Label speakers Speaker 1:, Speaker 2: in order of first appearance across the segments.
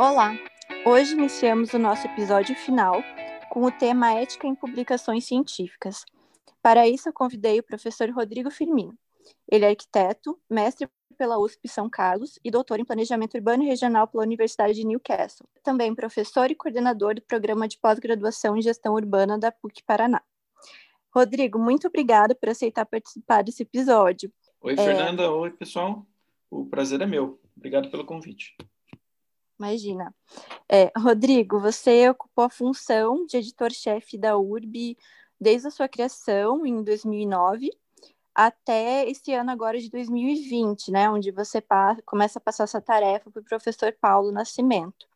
Speaker 1: Olá! Hoje iniciamos o nosso episódio final com o tema Ética em Publicações Científicas. Para isso, eu convidei o professor Rodrigo Firmino. Ele é arquiteto, mestre pela USP São Carlos e doutor em Planejamento Urbano e Regional pela Universidade de Newcastle. Também professor e coordenador do Programa de Pós-Graduação em Gestão Urbana da PUC Paraná. Rodrigo, muito obrigada por aceitar participar desse episódio.
Speaker 2: Oi, Fernanda. É... Oi, pessoal. O prazer é meu. Obrigado pelo convite.
Speaker 1: Imagina. É, Rodrigo, você ocupou a função de editor-chefe da URB desde a sua criação, em 2009, até esse ano agora de 2020, né, onde você começa a passar essa tarefa para o professor Paulo Nascimento.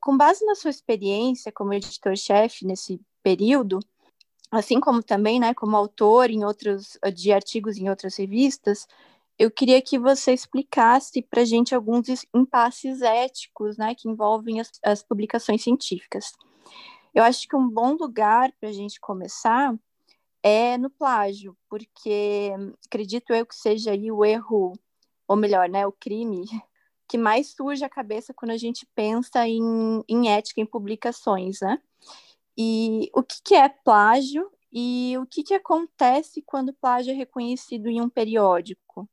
Speaker 1: Com base na sua experiência como editor-chefe nesse período, assim como também, né, como autor em outros de artigos em outras revistas, eu queria que você explicasse para a gente alguns impasses éticos né, que envolvem as, as publicações científicas. Eu acho que um bom lugar para a gente começar é no plágio, porque acredito eu que seja aí o erro, ou melhor, né, o crime que mais surge à cabeça quando a gente pensa em, em ética em publicações, né? E o que, que é plágio e o que, que acontece quando plágio é reconhecido em um periódico?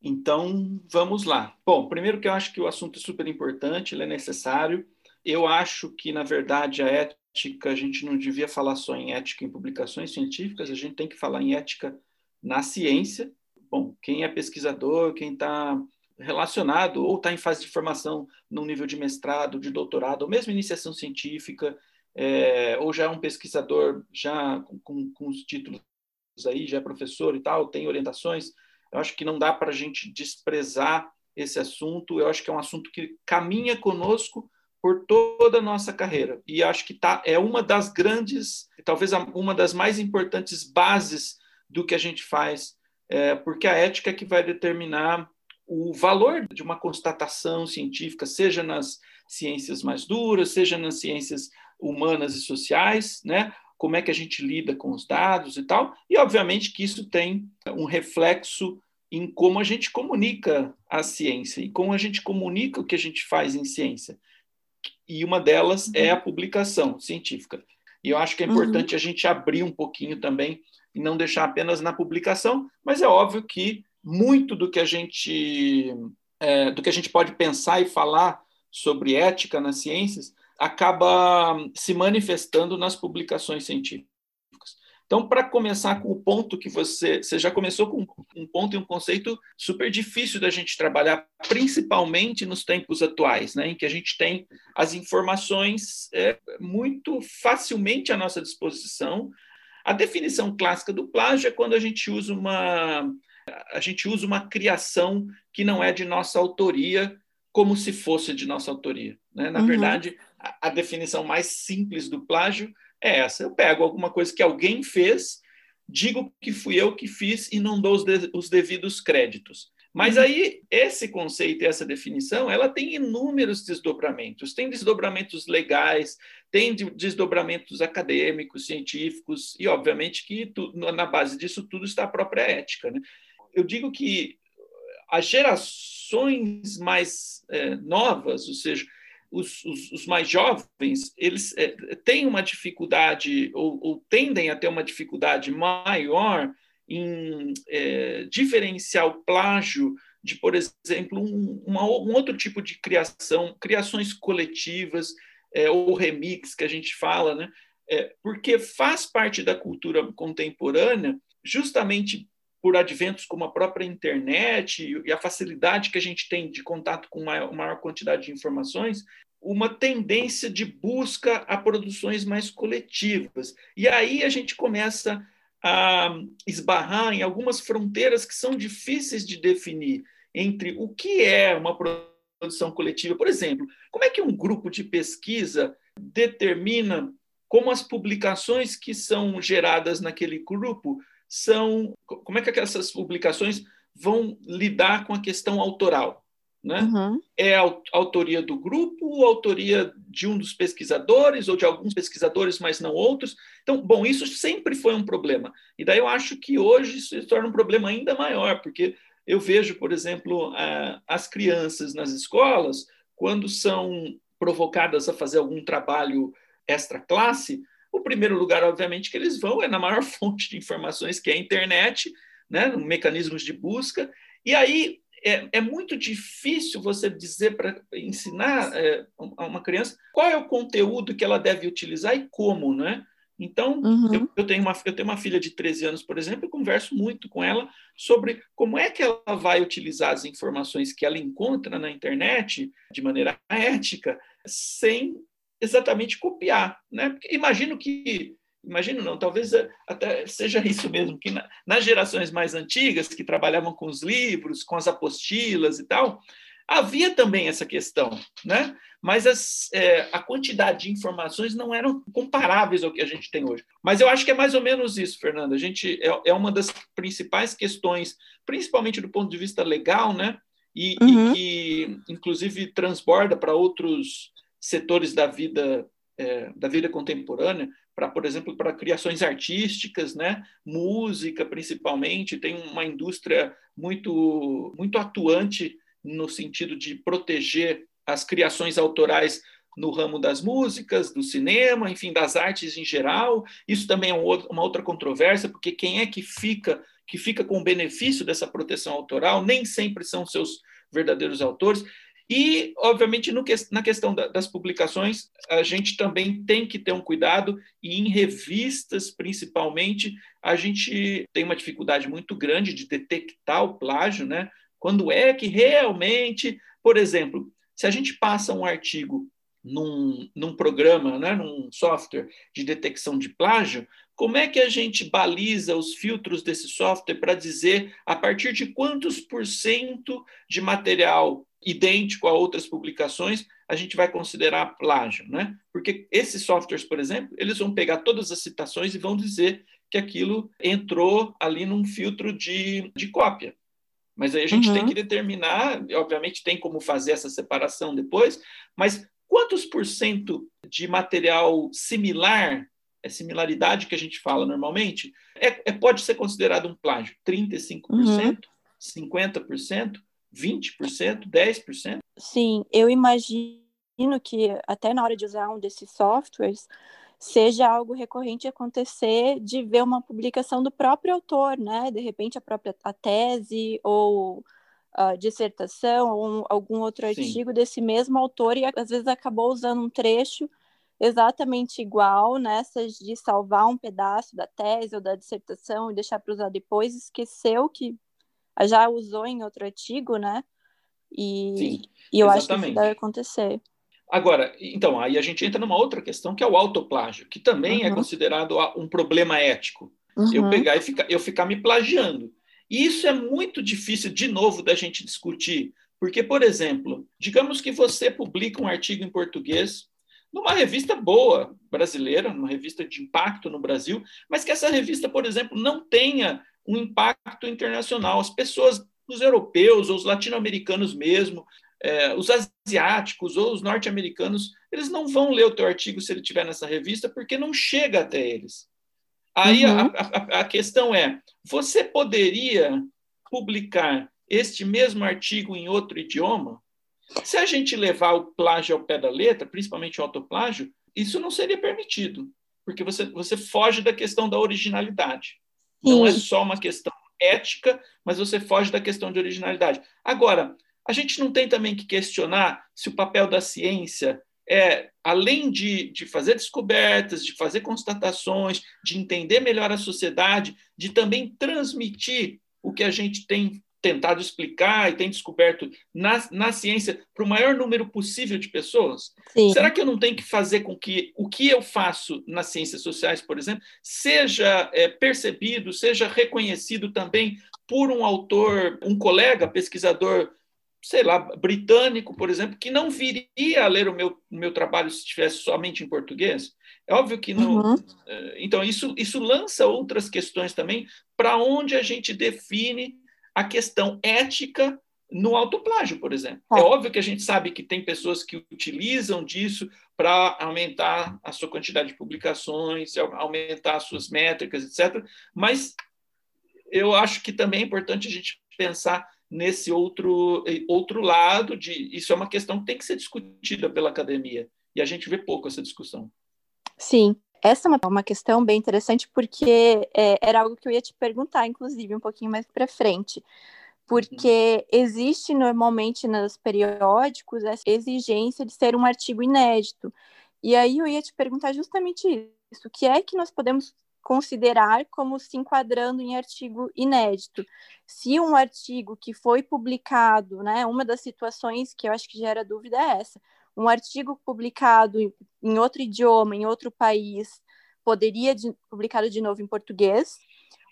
Speaker 2: Então, vamos lá. Bom, primeiro que eu acho que o assunto é super importante, ele é necessário. Eu acho que, na verdade, a ética, a gente não devia falar só em ética em publicações científicas, a gente tem que falar em ética na ciência. Bom, quem é pesquisador, quem está relacionado ou está em fase de formação no nível de mestrado, de doutorado, ou mesmo iniciação científica, é, ou já é um pesquisador já com, com, com os títulos aí, já é professor e tal, tem orientações, eu acho que não dá para a gente desprezar esse assunto. Eu acho que é um assunto que caminha conosco por toda a nossa carreira. E acho que tá, é uma das grandes, talvez uma das mais importantes bases do que a gente faz, é, porque a ética é que vai determinar o valor de uma constatação científica, seja nas ciências mais duras, seja nas ciências humanas e sociais, né? como é que a gente lida com os dados e tal, e obviamente que isso tem um reflexo em como a gente comunica a ciência e como a gente comunica o que a gente faz em ciência. E uma delas é a publicação científica. E eu acho que é importante uhum. a gente abrir um pouquinho também e não deixar apenas na publicação, mas é óbvio que muito do que a gente é, do que a gente pode pensar e falar sobre ética nas ciências acaba se manifestando nas publicações científicas. Então, para começar com o ponto que você, você já começou com um ponto e um conceito super difícil da gente trabalhar, principalmente nos tempos atuais, né, em que a gente tem as informações é, muito facilmente à nossa disposição. A definição clássica do plágio é quando a gente usa uma a gente usa uma criação que não é de nossa autoria, como se fosse de nossa autoria. Né? Na uhum. verdade, a, definição mais simples do plágio é essa: eu pego alguma coisa que alguém fez, digo que fui eu que fiz e não dou os, de, os devidos créditos. Mas uhum. aí, esse conceito e essa definição, ela tem inúmeros desdobramentos. Tem desdobramentos legais, tem desdobramentos acadêmicos, científicos, e obviamente que tu, na base disso tudo está a própria ética. Né? Eu digo que as gerações mais é, novas, ou seja, os, os, os, mais jovens, eles é, têm uma dificuldade, ou, ou, tendem a ter uma dificuldade maior em é, diferenciar o plágio de, por exemplo, um, uma, um outro tipo de criação, criações coletivas, é, ou remix, que a gente fala, né? É, porque faz parte da cultura contemporânea, justamente por adventos como a própria internet e a facilidade que a gente tem de contato com maior, maior quantidade de informações, uma tendência de busca a produções mais coletivas. E aí a gente começa a esbarrar em algumas fronteiras que são difíceis de definir entre o que é uma produção coletiva. Por exemplo, como é que um grupo de pesquisa determina como as publicações que são geradas naquele grupo são como é que essas publicações vão lidar com a questão autoral. Né? Uhum. É a autoria do grupo, ou autoria de um dos pesquisadores, ou de alguns pesquisadores, mas não outros. Então, bom, isso sempre foi um problema. E daí eu acho que hoje isso se torna um problema ainda maior, porque eu vejo, por exemplo, as crianças nas escolas, quando são provocadas a fazer algum trabalho extra classe, o primeiro lugar, obviamente, que eles vão é na maior fonte de informações, que é a internet, né, mecanismos de busca. E aí é, é muito difícil você dizer para ensinar é, a uma criança qual é o conteúdo que ela deve utilizar e como, né? Então, uhum. eu, eu, tenho uma, eu tenho uma filha de 13 anos, por exemplo, e converso muito com ela sobre como é que ela vai utilizar as informações que ela encontra na internet de maneira ética, sem exatamente copiar. Né? Porque imagino que, imagino não, talvez até seja isso mesmo, que na, nas gerações mais antigas, que trabalhavam com os livros, com as apostilas e tal, Havia também essa questão, né? mas as, é, a quantidade de informações não eram comparáveis ao que a gente tem hoje. Mas eu acho que é mais ou menos isso, Fernanda. A gente é, é uma das principais questões, principalmente do ponto de vista legal, né? E, uhum. e que, inclusive, transborda para outros setores da vida é, da vida contemporânea, para, por exemplo, para criações artísticas, né? música principalmente, tem uma indústria muito, muito atuante no sentido de proteger as criações autorais no ramo das músicas, do cinema, enfim, das artes em geral. Isso também é uma outra controvérsia, porque quem é que fica que fica com o benefício dessa proteção autoral nem sempre são seus verdadeiros autores. E, obviamente, no, na questão da, das publicações, a gente também tem que ter um cuidado, e em revistas, principalmente, a gente tem uma dificuldade muito grande de detectar o plágio, né? Quando é que realmente, por exemplo, se a gente passa um artigo num, num programa, né, num software de detecção de plágio, como é que a gente baliza os filtros desse software para dizer a partir de quantos por cento de material idêntico a outras publicações a gente vai considerar plágio, né? Porque esses softwares, por exemplo, eles vão pegar todas as citações e vão dizer que aquilo entrou ali num filtro de, de cópia. Mas aí a gente uhum. tem que determinar, obviamente tem como fazer essa separação depois, mas quantos por cento de material similar, é similaridade que a gente fala normalmente, é, é pode ser considerado um plágio? 35%, uhum. 50%, 20%, 10%?
Speaker 1: Sim, eu imagino que até na hora de usar um desses softwares, seja algo recorrente acontecer de ver uma publicação do próprio autor, né? De repente a própria a tese ou a dissertação ou um, algum outro Sim. artigo desse mesmo autor e às vezes acabou usando um trecho exatamente igual nessas de salvar um pedaço da tese ou da dissertação e deixar para usar depois, esqueceu que já usou em outro artigo, né? E, Sim, e eu acho que isso deve acontecer.
Speaker 2: Agora, então, aí a gente entra numa outra questão que é o autoplágio, que também é uhum. é considerado um problema ético. Uhum. Eu pegar e ficar, eu ficar me plagiando. E isso é muito difícil, de novo, da gente discutir. Porque, por exemplo, digamos que você publica um artigo em português numa revista boa brasileira, numa revista de impacto no Brasil, mas que essa revista, por exemplo, não tenha um impacto internacional. As pessoas, os europeus ou os latino-americanos mesmo, é, os asiáticos ou os norte-americanos, eles não vão ler o teu artigo se ele estiver nessa revista, porque não chega até eles. Aí uhum. a, a, a questão é: você poderia publicar este mesmo artigo em outro idioma? Se a gente levar o plágio ao pé da letra, principalmente o autoplágio, isso não seria permitido, porque você, você foge da questão da originalidade. Sim. Não é só uma questão ética, mas você foge da questão de originalidade. Agora, a gente não tem também que questionar se o papel da ciência é, além de, de fazer descobertas, de fazer constatações, de entender melhor a sociedade, de também transmitir o que a gente tem tentado explicar e tem descoberto na, na ciência para o maior número possível de pessoas? Sim. Será que eu não tenho que fazer com que o que eu faço nas ciências sociais, por exemplo, seja é, percebido, seja reconhecido também por um autor, um colega pesquisador sei lá, britânico, por exemplo, que não viria a ler o meu, o meu trabalho se estivesse somente em português. É óbvio que não. Uhum. Eh, então, isso, isso lança outras questões também para onde a gente define a questão ética no autoplágio, por exemplo. É. é óbvio que a gente sabe que tem pessoas que utilizam disso para aumentar a sua quantidade de publicações, aumentar as suas métricas, etc. Mas eu acho que também é importante a gente pensar nesse outro, outro lado de isso é uma questão que tem que ser discutida pela academia e a gente vê pouco essa discussão.
Speaker 1: Sim, essa é uma questão bem interessante porque é, era algo que eu ia te perguntar, inclusive, um pouquinho mais para frente. Porque existe normalmente nos periódicos essa exigência de ser um artigo inédito. E aí eu ia te perguntar justamente isso: o que é que nós podemos considerar como se enquadrando em artigo inédito. Se um artigo que foi publicado, né, uma das situações que eu acho que gera dúvida é essa, um artigo publicado em outro idioma, em outro país, poderia de, publicado de novo em português.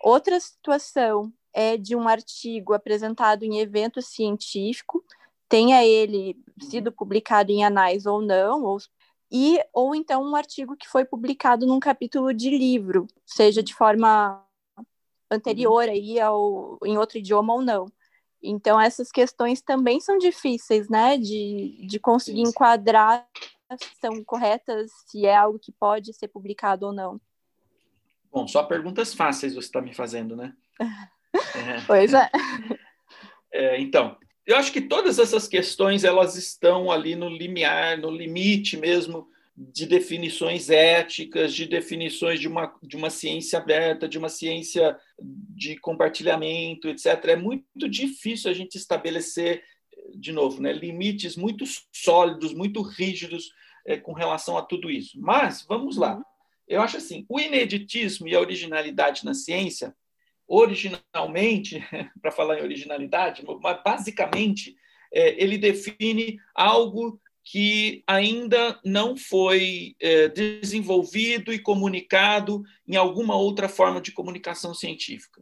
Speaker 1: Outra situação é de um artigo apresentado em evento científico, tenha ele sido publicado em anais ou não, ou e ou então um artigo que foi publicado num capítulo de livro, seja de forma anterior aí ao em outro idioma ou não. Então essas questões também são difíceis, né, de, de conseguir Sim. enquadrar se são corretas, se é algo que pode ser publicado ou não.
Speaker 2: Bom, só perguntas fáceis você está me fazendo, né?
Speaker 1: é. Pois é.
Speaker 2: é. Então, eu acho que todas essas questões elas estão ali no limiar, no limite mesmo de definições éticas, de definições de uma, de uma ciência aberta, de uma ciência de compartilhamento, etc. É muito difícil a gente estabelecer, de novo, né, limites muito sólidos, muito rígidos é, com relação a tudo isso. Mas, vamos lá. Uhum. Eu acho assim, o ineditismo e a originalidade na ciência originalmente, para falar em originalidade, mas basicamente é, ele define algo que ainda não foi é, desenvolvido e comunicado em alguma outra forma de comunicação científica.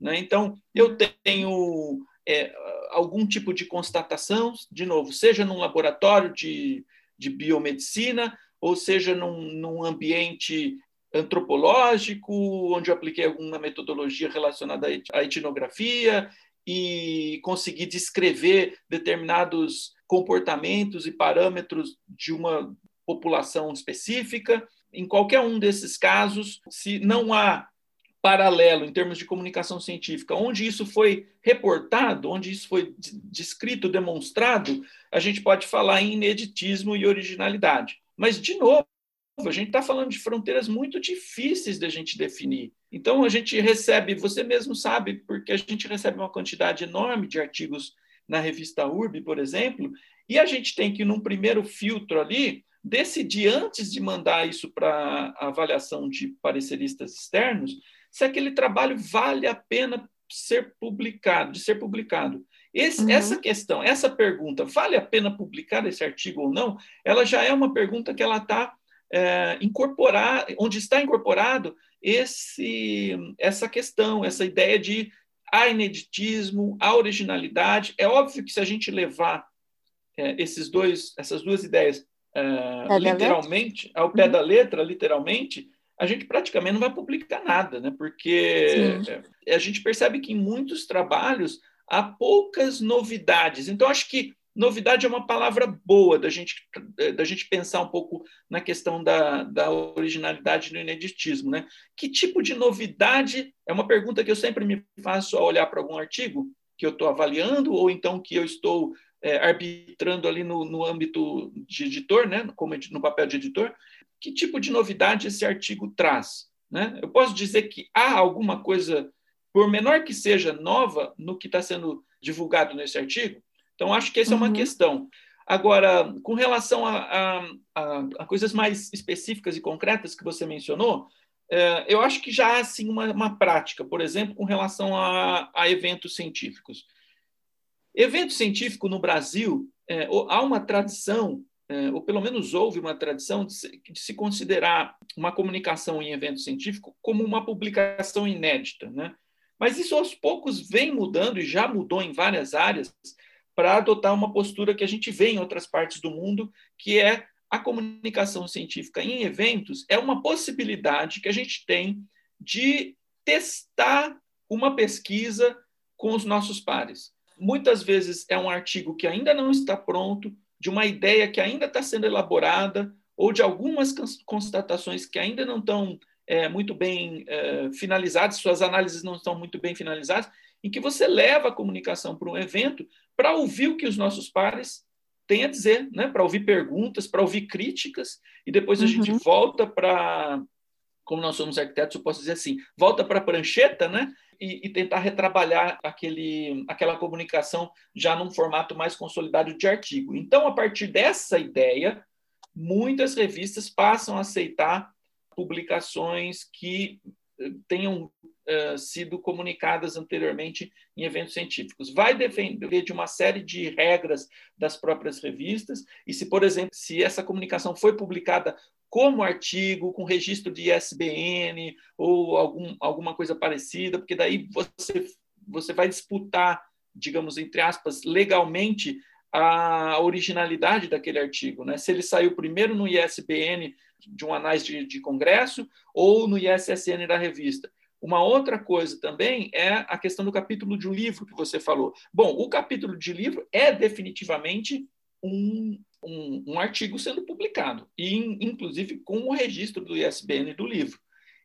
Speaker 2: Né? Então, eu tenho é, algum tipo de constatação, de novo, seja num laboratório de, de biomedicina, ou seja num, num ambiente antropológico, onde eu apliquei alguma metodologia relacionada à etnografia e consegui descrever determinados comportamentos e parâmetros de uma população específica. Em qualquer um desses casos, se não há paralelo em termos de comunicação científica, onde isso foi reportado, onde isso foi descrito, demonstrado, a gente pode falar em ineditismo e originalidade. Mas, de novo, a gente está falando de fronteiras muito difíceis da gente definir. Então, a gente recebe, você mesmo sabe, porque a gente recebe uma quantidade enorme de artigos na revista URB, por exemplo, e a gente tem que, num primeiro filtro ali, decidir, antes de mandar isso para avaliação de pareceristas externos, se aquele trabalho vale a pena ser publicado, de ser publicado. Esse, uhum. Essa questão, essa pergunta, vale a pena publicar esse artigo ou não? Ela já é uma pergunta que ela está é, incorporar, onde está incorporado esse, essa questão, essa ideia de a ineditismo, a originalidade. É óbvio que se a gente levar é, esses dois, essas duas ideias é, literalmente, ao pé uhum. da letra, literalmente, a gente praticamente não vai publicar nada, né? porque é, a gente percebe que em muitos trabalhos há poucas novidades. Então, acho que Novidade é uma palavra boa da gente, da gente pensar um pouco na questão da, da originalidade do ineditismo. Né? Que tipo de novidade? É uma pergunta que eu sempre me faço ao olhar para algum artigo que eu estou avaliando, ou então que eu estou é, arbitrando ali no, no âmbito de editor, né? como no papel de editor. Que tipo de novidade esse artigo traz? Né? Eu posso dizer que há alguma coisa, por menor que seja, nova no que está sendo divulgado nesse artigo? Então, acho que essa uhum. é uma uhum. questão. Agora, com relação a, a, a, a, coisas mais específicas e concretas que você mencionou, é, eu acho que já há assim, uma, uma prática, por exemplo, com relação a, a eventos científicos. Evento científico no Brasil, é, há uma tradição, é, ou pelo menos houve uma tradição, de se, de se, considerar uma comunicação em evento científico como uma publicação inédita. Né? Mas isso aos poucos vem mudando e já mudou em várias áreas para adotar uma postura que a gente vê em outras partes do mundo, que é a comunicação científica em eventos é uma possibilidade que a gente tem de testar uma pesquisa com os nossos pares. Muitas vezes é um artigo que ainda não está pronto, de uma ideia que ainda está sendo elaborada, ou de algumas constatações que ainda não estão é, muito bem é, finalizadas, suas análises não estão muito bem finalizadas, em que você leva a comunicação para um evento para ouvir o que os nossos pares têm a dizer, né? para ouvir perguntas, para ouvir críticas, e depois a uhum. gente volta para, como nós somos arquitetos, eu posso dizer assim, volta para a prancheta, né? E, e, tentar retrabalhar aquele, aquela comunicação já num formato mais consolidado de artigo. Então, a partir dessa ideia, muitas revistas passam a aceitar publicações que tenham uh, sido comunicadas anteriormente em eventos científicos. Vai depender de uma série de regras das próprias revistas, e se, por exemplo, se essa comunicação foi publicada como artigo, com registro de ISBN ou algum, alguma coisa parecida, porque daí você, você vai disputar, digamos, entre aspas, legalmente a originalidade daquele artigo, né? Se ele saiu primeiro no ISBN de um anais de, de congresso ou no ISSN da revista. Uma outra coisa também é a questão do capítulo de um livro que você falou. Bom, o capítulo de livro é definitivamente um, um, um artigo sendo publicado, e inclusive com o registro do ISBN do livro.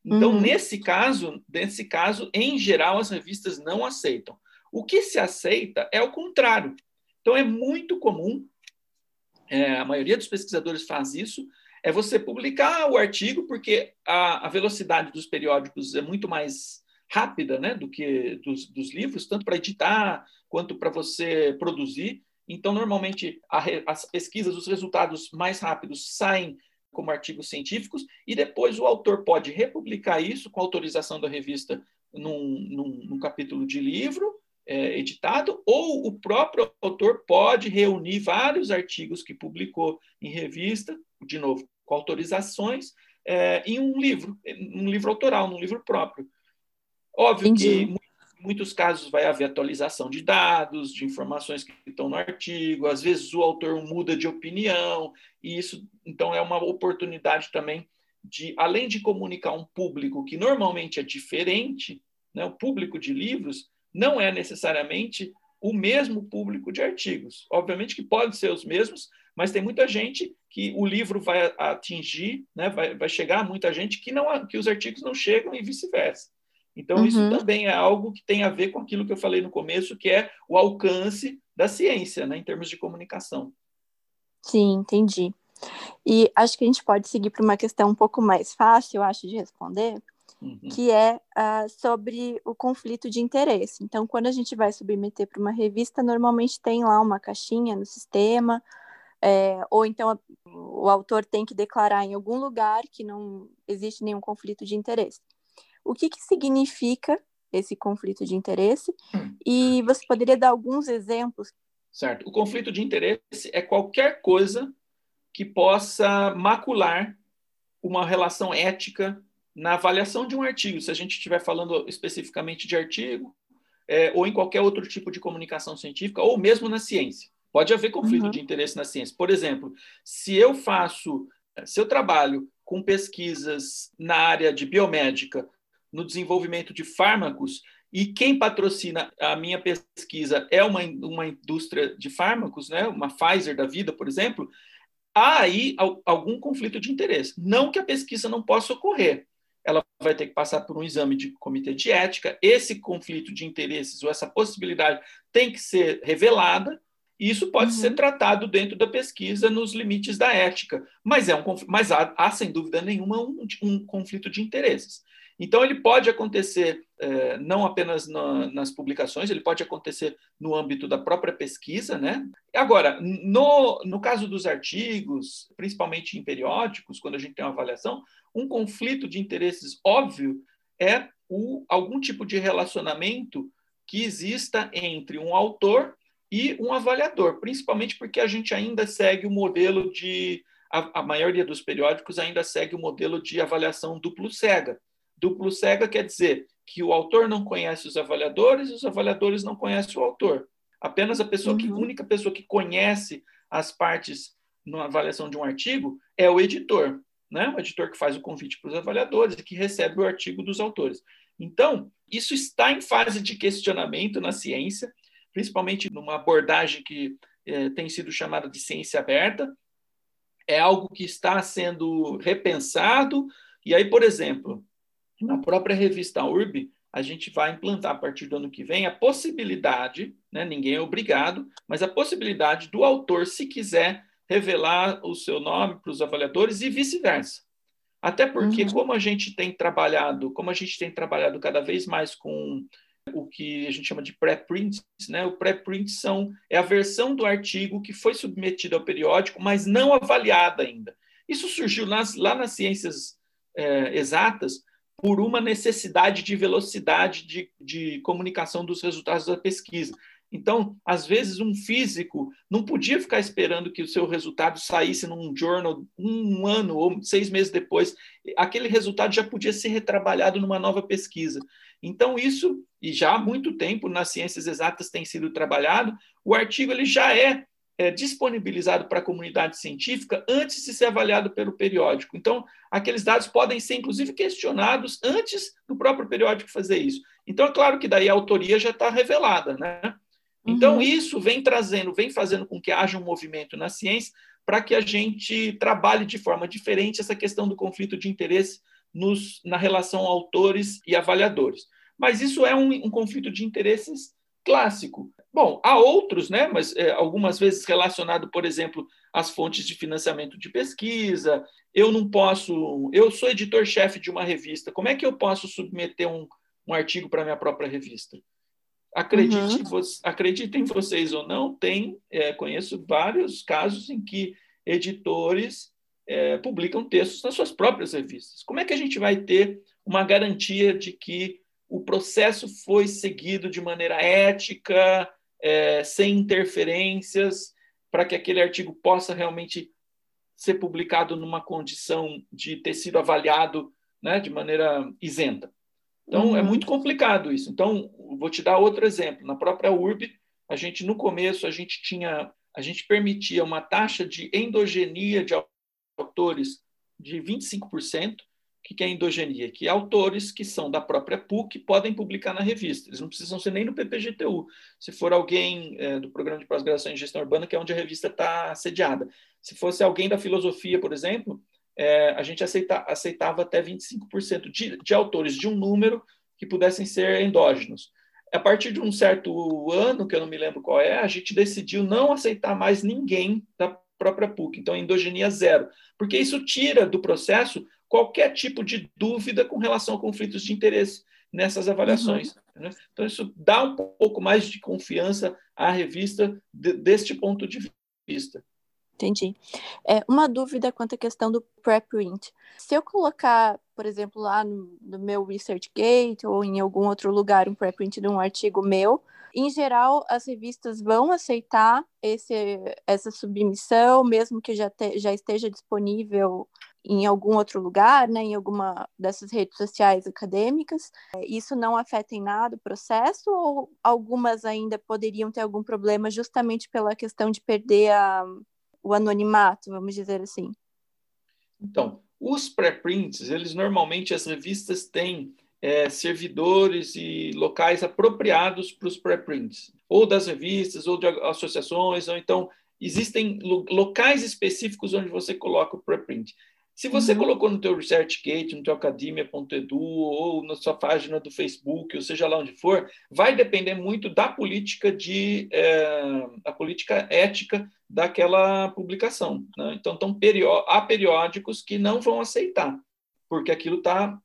Speaker 2: Então, uhum. nesse caso, nesse caso, em geral, as revistas não aceitam. O que se aceita é o contrário. Então, é muito comum, é, a maioria dos pesquisadores faz isso, é você publicar o artigo, porque a, a velocidade dos periódicos é muito mais rápida né, do que dos, dos livros, tanto para editar quanto para você produzir. Então, normalmente, a, as pesquisas, os resultados mais rápidos saem como artigos científicos, e depois o autor pode republicar isso com autorização da revista num, num, num capítulo de livro, é, editado, ou o próprio autor pode reunir vários artigos que publicou em revista, de novo, com autorizações, é, em um livro, um livro autoral, num livro próprio. Óbvio Entendi. que em muitos casos vai haver atualização de dados, de informações que estão no artigo, às vezes o autor muda de opinião, e isso então é uma oportunidade também de, além de comunicar um público que normalmente é diferente, né, o público de livros, não é necessariamente o mesmo público de artigos. Obviamente que pode ser os mesmos, mas tem muita gente que o livro vai atingir, né, vai, vai chegar a muita gente que, não, que os artigos não chegam e vice-versa. Então, uhum. isso também é algo que tem a ver com aquilo que eu falei no começo, que é o alcance da ciência, né, em termos de comunicação.
Speaker 1: Sim, entendi. E acho que a gente pode seguir para uma questão um pouco mais fácil, eu acho, de responder, uhum. que é uh, sobre o conflito de interesse. Então, quando a gente vai submeter para uma revista, normalmente tem lá uma caixinha no sistema, é, ou então a, o autor tem que declarar em algum lugar que não existe nenhum conflito de interesse. O que, que significa esse conflito de interesse? Hum. E você poderia dar alguns exemplos?
Speaker 2: Certo. O conflito de interesse é qualquer coisa que possa macular uma relação ética na avaliação de um artigo, se a gente estiver falando especificamente de artigo, é, ou em qualquer outro tipo de comunicação científica, ou mesmo na ciência. Pode haver conflito uhum. de interesse na ciência. Por exemplo, se eu faço, se eu trabalho com pesquisas na área de biomédica, no desenvolvimento de fármacos, e quem patrocina a minha pesquisa é uma, uma indústria de fármacos, né? uma Pfizer da vida, por exemplo, há aí algum conflito de interesse. Não que a pesquisa não possa ocorrer, ela vai ter que passar por um exame de comitê de ética. Esse conflito de interesses ou essa possibilidade tem que ser revelada. Isso pode uhum. ser tratado dentro da pesquisa nos limites da ética, mas é um mas há, há sem dúvida nenhuma um, um conflito de interesses. Então, ele pode acontecer é, não apenas na, nas publicações, ele pode acontecer no âmbito da própria pesquisa. Né? Agora, no, no caso dos artigos, principalmente em periódicos, quando a gente tem uma avaliação, um conflito de interesses óbvio é o, algum tipo de relacionamento que exista entre um autor e um avaliador, principalmente porque a gente ainda segue o modelo de. A, a maioria dos periódicos ainda segue o modelo de avaliação duplo cega. Duplo cega quer dizer que o autor não conhece os avaliadores e os avaliadores não conhecem o autor. Apenas a pessoa que, a uhum. única pessoa que conhece as partes na avaliação de um artigo é o editor né? o editor que faz o convite para os avaliadores e que recebe o artigo dos autores. Então, isso está em fase de questionamento na ciência, principalmente numa abordagem que eh, tem sido chamada de ciência aberta. É algo que está sendo repensado. E aí, por exemplo, na própria revista URB, a gente vai implantar a partir do ano que vem a possibilidade, né, ninguém é obrigado, mas a possibilidade do autor, se quiser, revelar o seu nome para os avaliadores e vice-versa. Até porque, uhum. como a gente tem trabalhado, como a gente tem trabalhado cada vez mais com o que a gente chama de pré-prints, né? O pré-print são é a versão do artigo que foi submetida ao periódico, mas não avaliada ainda. Isso surgiu nas, lá nas ciências é, exatas por uma necessidade de velocidade de, de comunicação dos resultados da pesquisa. Então, às vezes, um físico não podia ficar esperando que o seu resultado saísse num journal um ano ou seis meses depois. Aquele resultado já podia ser retrabalhado numa nova pesquisa. Então, isso, e já há muito tempo nas ciências exatas tem sido trabalhado, o artigo ele já é é, disponibilizado para a comunidade científica antes de ser avaliado pelo periódico. Então, aqueles dados podem ser, inclusive, questionados antes do próprio periódico fazer isso. Então, é claro que daí a autoria já está revelada, né? Então, uhum. isso vem trazendo, vem fazendo com que haja um movimento na ciência para que a gente trabalhe de forma diferente essa questão do conflito de interesse nos, na relação autores e avaliadores. Mas isso é um, um conflito de interesses clássico. Bom, há outros, né, mas é, algumas vezes relacionado, por exemplo, às fontes de financiamento de pesquisa. Eu não posso, eu sou editor-chefe de uma revista, como é que eu posso submeter um, um artigo para minha própria revista? Acredite, uhum. acreditem vocês ou não, tem, é, conheço vários casos em que editores é, publicam textos nas suas próprias revistas. Como é que a gente vai ter uma garantia de que o processo foi seguido de maneira ética, é, sem interferências, para que aquele artigo possa realmente ser publicado numa condição de ter sido avaliado né, de maneira isenta. Então, é uhum. é muito complicado isso. Então, vou te dar outro exemplo. Na própria URB, a gente, no começo, a gente tinha, a gente permitia uma taxa de endogenia de autores de 25%, o que é endogenia? Que autores que são da própria PUC podem publicar na revista. Eles não precisam ser nem no PPGTU. Se for alguém é, do programa de pós-graduação em gestão urbana, que é onde a revista está sediada. Se fosse alguém da filosofia, por exemplo, é, a gente aceita, aceitava até 25% de, de autores de um número que pudessem ser endógenos. A partir de um certo ano, que eu não me lembro qual é, a gente decidiu não aceitar mais ninguém da própria PUC. Então, endogenia zero. Porque isso tira do processo qualquer tipo de dúvida com relação a conflitos de interesse nessas avaliações. Uhum. Né? Então, isso dá um pouco mais de confiança à revista de, deste ponto de vista.
Speaker 1: Entendi. É, uma dúvida quanto à questão do preprint. Se eu colocar, por exemplo, lá no, no meu ResearchGate ou em algum outro lugar um preprint de um artigo meu, em geral, as revistas vão aceitar esse, essa submissão, mesmo que já, te, já esteja disponível em algum outro lugar, né, em alguma dessas redes sociais acadêmicas. Isso não afeta em nada o processo ou algumas ainda poderiam ter algum problema justamente pela questão de perder a, o anonimato, vamos dizer assim?
Speaker 2: Então, os pré-prints, eles normalmente as revistas têm é, servidores e locais apropriados para os pré-prints, ou das revistas, ou de associações, ou então existem locais específicos onde você coloca o pré-print. Se você uhum. colocou no teu ResearchGate, no teu academia.edu ou na sua página do Facebook, ou seja lá onde for, vai depender muito da política de é, a política ética daquela publicação. Né? Então, tão há periódicos que não vão aceitar, porque aquilo está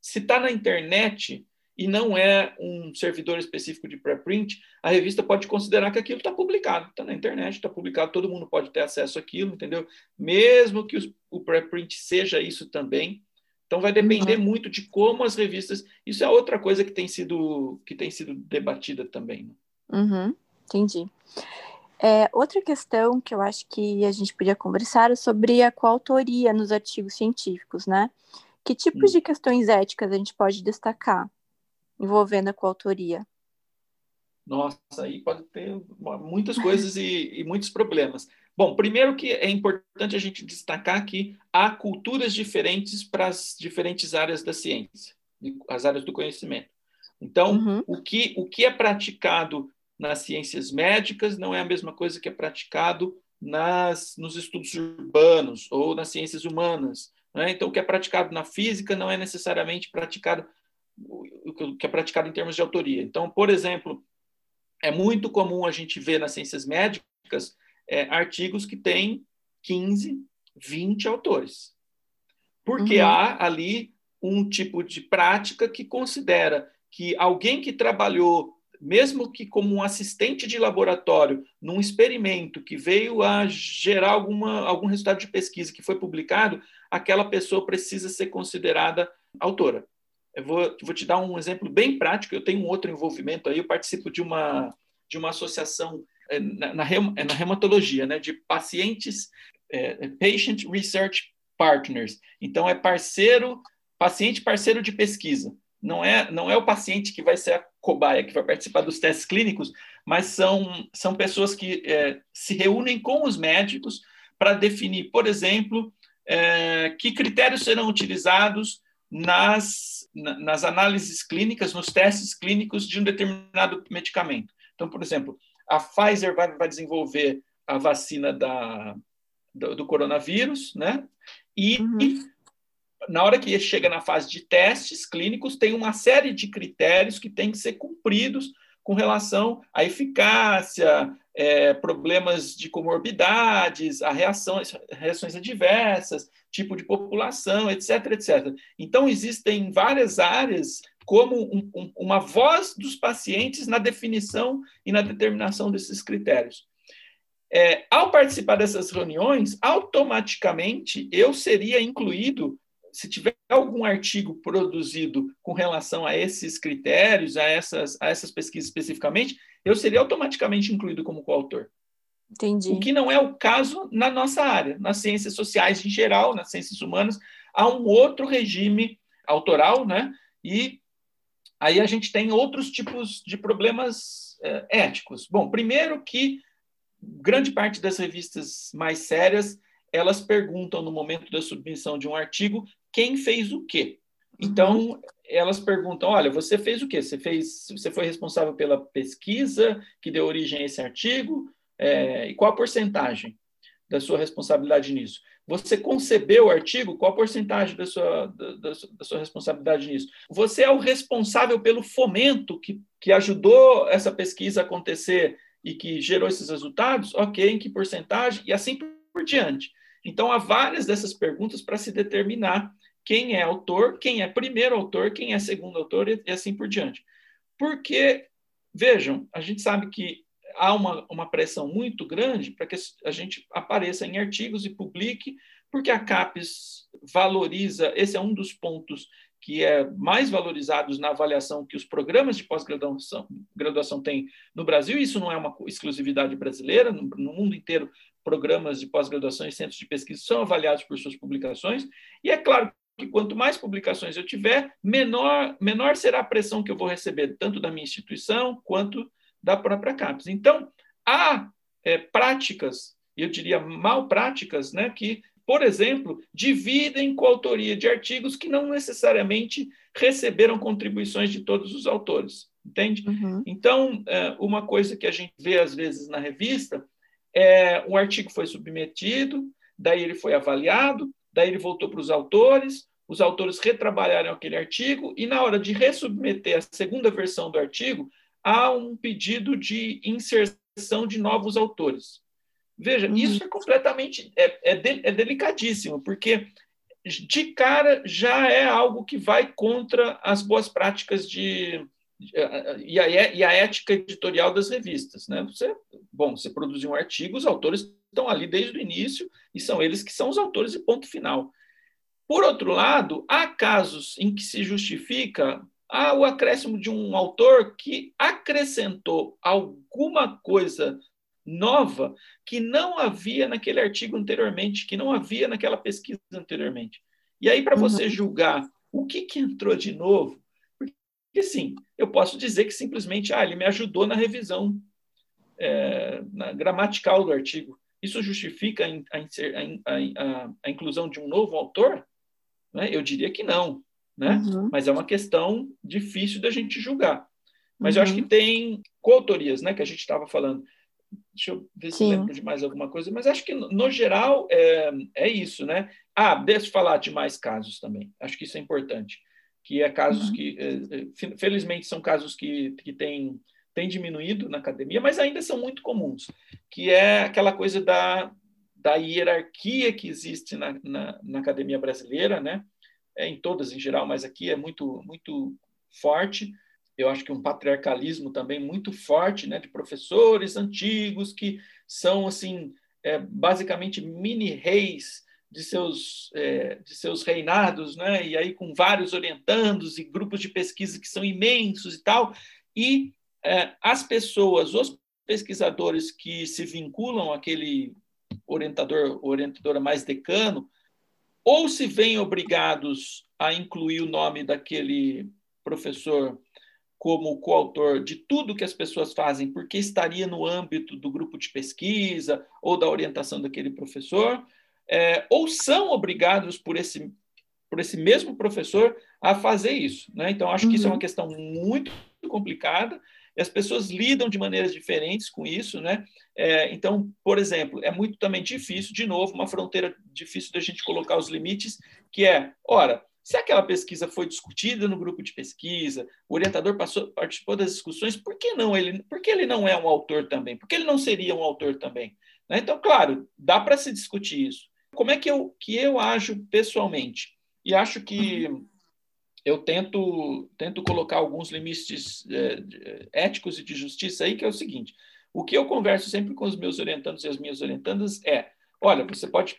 Speaker 2: se está na internet e não é um servidor específico de preprint, a revista pode considerar que aquilo está publicado, está na internet, está publicado, todo mundo pode ter acesso àquilo, entendeu? Mesmo que o preprint seja isso também. Então vai depender uhum. muito de como as revistas. Isso é outra coisa que tem sido que tem sido debatida também. Né?
Speaker 1: Uhum, entendi. É, outra questão que eu acho que a gente podia conversar é sobre a coautoria nos artigos científicos, né? Que tipos hum. de questões éticas a gente pode destacar? Envolvendo a coautoria?
Speaker 2: Nossa, aí pode ter muitas coisas e, e, muitos problemas. Bom, primeiro que é importante a gente destacar que há culturas diferentes para as diferentes áreas da ciência, as áreas do conhecimento. Então, uhum. o, que, o que é praticado nas ciências médicas não é a mesma coisa que é praticado nas, nos estudos urbanos ou nas ciências humanas, Né? Então, o que é praticado na física não é necessariamente praticado o que é praticado em termos de autoria. Então, por exemplo, é muito comum a gente ver nas ciências médicas é, artigos que têm 15, 20 autores. Porque uhum. há ali um tipo de prática que considera que alguém que trabalhou, mesmo que como um assistente de laboratório, num experimento que veio a gerar alguma, algum resultado de pesquisa que foi publicado, aquela pessoa precisa ser considerada autora. Eu vou, vou te dar um exemplo bem prático. Eu tenho um outro envolvimento aí. Eu participo de uma, de uma associação é, na, na, é, na reumatologia, né, de pacientes, é, Patient Research Partners. Então, é parceiro, paciente parceiro de pesquisa. Não é, não é o paciente que vai ser a cobaia, que vai participar dos testes clínicos, mas são, são pessoas que é, se reúnem com os médicos para definir, por exemplo, é, que critérios serão utilizados nas, nas análises clínicas, nos testes clínicos de um determinado medicamento. Então, por exemplo, a Pfizer vai, vai desenvolver a vacina da, do, do coronavírus, né? E, uhum. e na hora que chega na fase de testes clínicos, tem uma série de critérios que têm que ser cumpridos com relação à eficácia, é, problemas de comorbidades, a reações, reações adversas, tipo de população, etc, etc. Então, existem várias áreas como um, um, uma voz dos pacientes na definição e na determinação desses critérios. É, ao participar dessas reuniões, automaticamente eu seria incluído se tiver algum artigo produzido com relação a esses critérios, a essas, a essas pesquisas especificamente, eu seria automaticamente incluído como coautor.
Speaker 1: Entendi.
Speaker 2: O que não é o caso na nossa área, nas ciências sociais em geral, nas ciências humanas, há um outro regime autoral, né? E aí a gente tem outros tipos de problemas é, éticos. Bom, primeiro que grande parte das revistas mais sérias elas perguntam no momento da submissão de um artigo quem fez o quê. Então, elas perguntam: olha, você fez o quê? Você fez, você foi responsável pela pesquisa que deu origem a esse artigo? É, e qual a porcentagem da sua responsabilidade nisso? Você concebeu o artigo? Qual a porcentagem da sua, da, da, sua responsabilidade nisso? Você é o responsável pelo fomento que, que ajudou essa pesquisa a acontecer e que gerou esses resultados? Ok, em que porcentagem? E assim por, por diante. Então, há várias dessas perguntas para se determinar quem é autor, quem é primeiro autor, quem é segundo autor e, assim por diante. Porque, vejam, a gente sabe que há uma, uma pressão muito grande para que a gente apareça em artigos e publique, porque a CAPES valoriza, esse é um dos pontos que é mais valorizados na avaliação que os programas de pós-graduação graduação têm no Brasil, isso não é uma exclusividade brasileira, no, no mundo inteiro programas de pós-graduação e centros de pesquisa são avaliados por suas publicações, e é claro que quanto mais publicações eu tiver, menor, menor será a pressão que eu vou receber, tanto da minha instituição quanto da própria CAPES. Então, há é, práticas, eu diria mal práticas, né, que, por exemplo, dividem coautoria de artigos que não necessariamente receberam contribuições de todos os autores, entende? Uhum. Então, é, uma coisa que a gente vê às vezes na revista é, um artigo foi submetido, daí ele foi avaliado, daí ele voltou para os autores, os autores retrabalharam aquele artigo, e na hora de resubmeter a segunda versão do artigo, há um pedido de inserção de novos autores. Veja, uhum. isso é completamente é, é, de, é delicadíssimo, porque de cara já é algo que vai contra as boas práticas de, e a, e a ética editorial das revistas. Né? Você, bom, você produziu um artigo, os autores estão ali desde o início e são eles que são os autores e ponto final. Por outro lado, há casos em que se justifica ah, o acréscimo de um autor que acrescentou alguma coisa nova que não havia naquele artigo anteriormente, que não havia naquela pesquisa anteriormente. E aí, para você uhum. julgar o que, que entrou de novo, que sim, eu posso dizer que simplesmente ah, ele me ajudou na revisão é, na gramatical do artigo. Isso justifica a, a, a, a inclusão de um novo autor? Né? Eu diria que não, né? Uhum. Mas é uma questão difícil da gente julgar. Mas uhum. eu acho que uhum. tem coautorias, né, que a gente estava falando. Deixa eu ver se Sim. lembro de mais alguma coisa, mas acho que, no geral, é, é isso, né? Ah, deixa eu falar de mais casos também. Acho que isso é importante. Que é casos uhum. que, eh, felizmente, são casos que, que têm, têm diminuído na academia, mas ainda são muito comuns. Que é aquela coisa da, da hierarquia que existe na, na, na academia brasileira, né? É, em todas em geral, mas aqui é muito, muito forte. Eu acho que um patriarcalismo também muito forte, né? De professores antigos que são, assim, é, basicamente mini reis de seus, é, de seus reinados, né? e aí com vários orientandos e grupos de pesquisa que são imensos e tal, e as pessoas, os pesquisadores que se vinculam àquele orientador, orientadora mais decano, ou se veem obrigados a incluir o nome daquele professor como coautor de tudo que as pessoas fazem, porque estaria no âmbito do grupo de pesquisa ou da orientação daquele professor, é, ou são obrigados por esse, por esse mesmo professor a fazer isso. Né? Então, acho que isso é uma uhum. questão muito complicada e as pessoas lidam de maneiras diferentes com isso. Né? É, então, por exemplo, é muito também difícil, de novo, uma fronteira difícil da gente colocar os limites, que é, ora, se aquela pesquisa foi discutida no grupo de pesquisa, o orientador passou, participou das discussões, por que não ele, por que ele não é um autor também? Por que ele não seria um autor também? Né? Então, claro, dá para se discutir isso. Como é que eu, que eu ajo pessoalmente? E acho que eu tento, tento colocar alguns limites é, éticos e de justiça aí, que é o seguinte: o que eu converso sempre com os meus orientandos e as minhas orientandas é: olha, você pode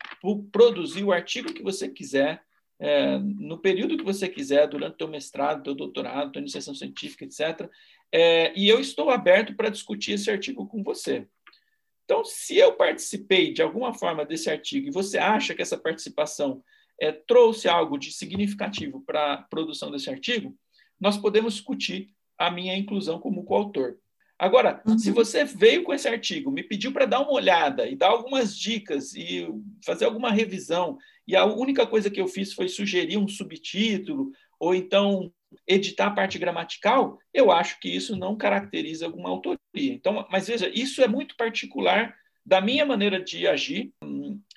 Speaker 2: produzir o artigo que você quiser, é, no período que você quiser, durante o teu mestrado, teu doutorado, tua iniciação científica, etc. É, e eu estou aberto para discutir esse artigo com você. Então, se eu participei de alguma forma desse artigo e você acha que essa participação é, trouxe algo de significativo para a produção desse artigo, nós podemos discutir a minha inclusão como coautor. Agora, uhum. se você veio com esse artigo, me pediu para dar uma olhada e dar algumas dicas e fazer alguma revisão, e a única coisa que eu fiz foi sugerir um subtítulo ou então editar a parte gramatical, eu acho que isso não caracteriza alguma autoria. Então, mas veja, isso é muito particular da minha maneira de agir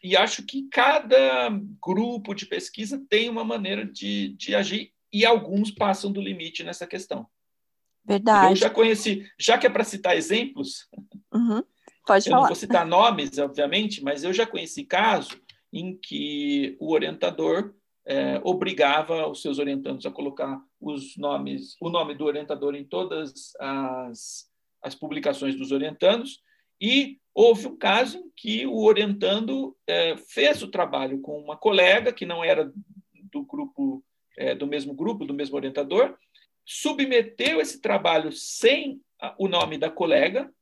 Speaker 2: e acho que cada grupo de pesquisa tem uma maneira de, de agir e alguns passam do limite nessa questão.
Speaker 1: Verdade.
Speaker 2: Eu já conheci, já que é para citar exemplos,
Speaker 1: uhum. Pode
Speaker 2: eu
Speaker 1: falar.
Speaker 2: não vou citar nomes, obviamente, mas eu já conheci casos em que o orientador é, obrigava os seus orientandos a colocar os nomes, o nome do orientador em todas as, as publicações dos orientandos, e houve um caso em que o orientando é, fez o trabalho com uma colega que não era do grupo, é, do mesmo grupo, do mesmo orientador, submeteu esse trabalho sem o nome da colega,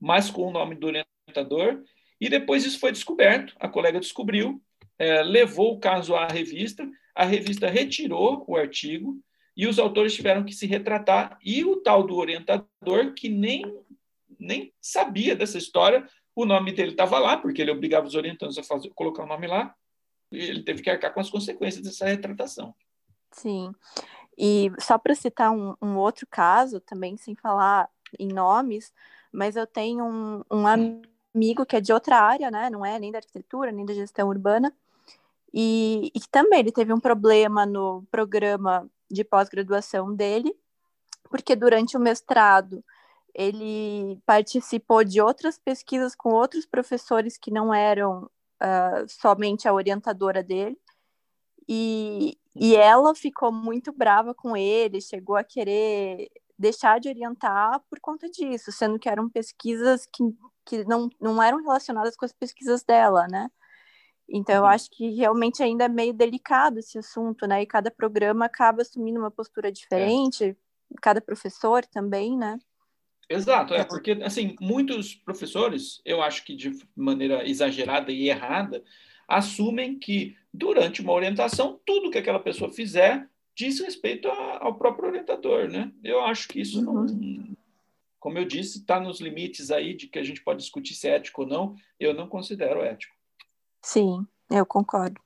Speaker 2: mas com o nome do orientador, e depois isso foi descoberto, a colega descobriu, é, levou o caso à revista, a revista retirou o artigo e os autores tiveram que se retratar. E o tal do orientador, que nem, nem sabia dessa história, o nome dele estava lá, porque ele obrigava os orientandos a fazer, colocar o nome lá, e ele teve que arcar com as consequências dessa retratação.
Speaker 1: Sim. E só para citar um, um, outro caso, também sem falar em nomes, mas eu tenho um, um amigo que é de outra área, né? Não é nem da arquitetura, nem da gestão urbana, e, e também ele teve um problema no programa de pós-graduação dele, porque durante o mestrado ele participou de outras pesquisas com outros professores que não eram uh, somente a orientadora dele. E, e ela ficou muito brava com ele, chegou a querer deixar de orientar por conta disso, sendo que eram pesquisas que, que não, não eram relacionadas com as pesquisas dela, né? Então, eu uhum. acho que realmente ainda é meio delicado esse assunto, né? E cada programa acaba assumindo uma postura diferente, é. cada professor também, né?
Speaker 2: Exato, é porque, assim, muitos professores, eu acho que de maneira exagerada e errada, assumem que durante uma orientação, tudo que aquela pessoa fizer diz respeito a, ao próprio orientador, né? Eu acho que isso uhum. não, como eu disse, está nos limites aí de que a gente pode discutir se é ético ou não, eu não considero ético.
Speaker 1: Sim, eu concordo.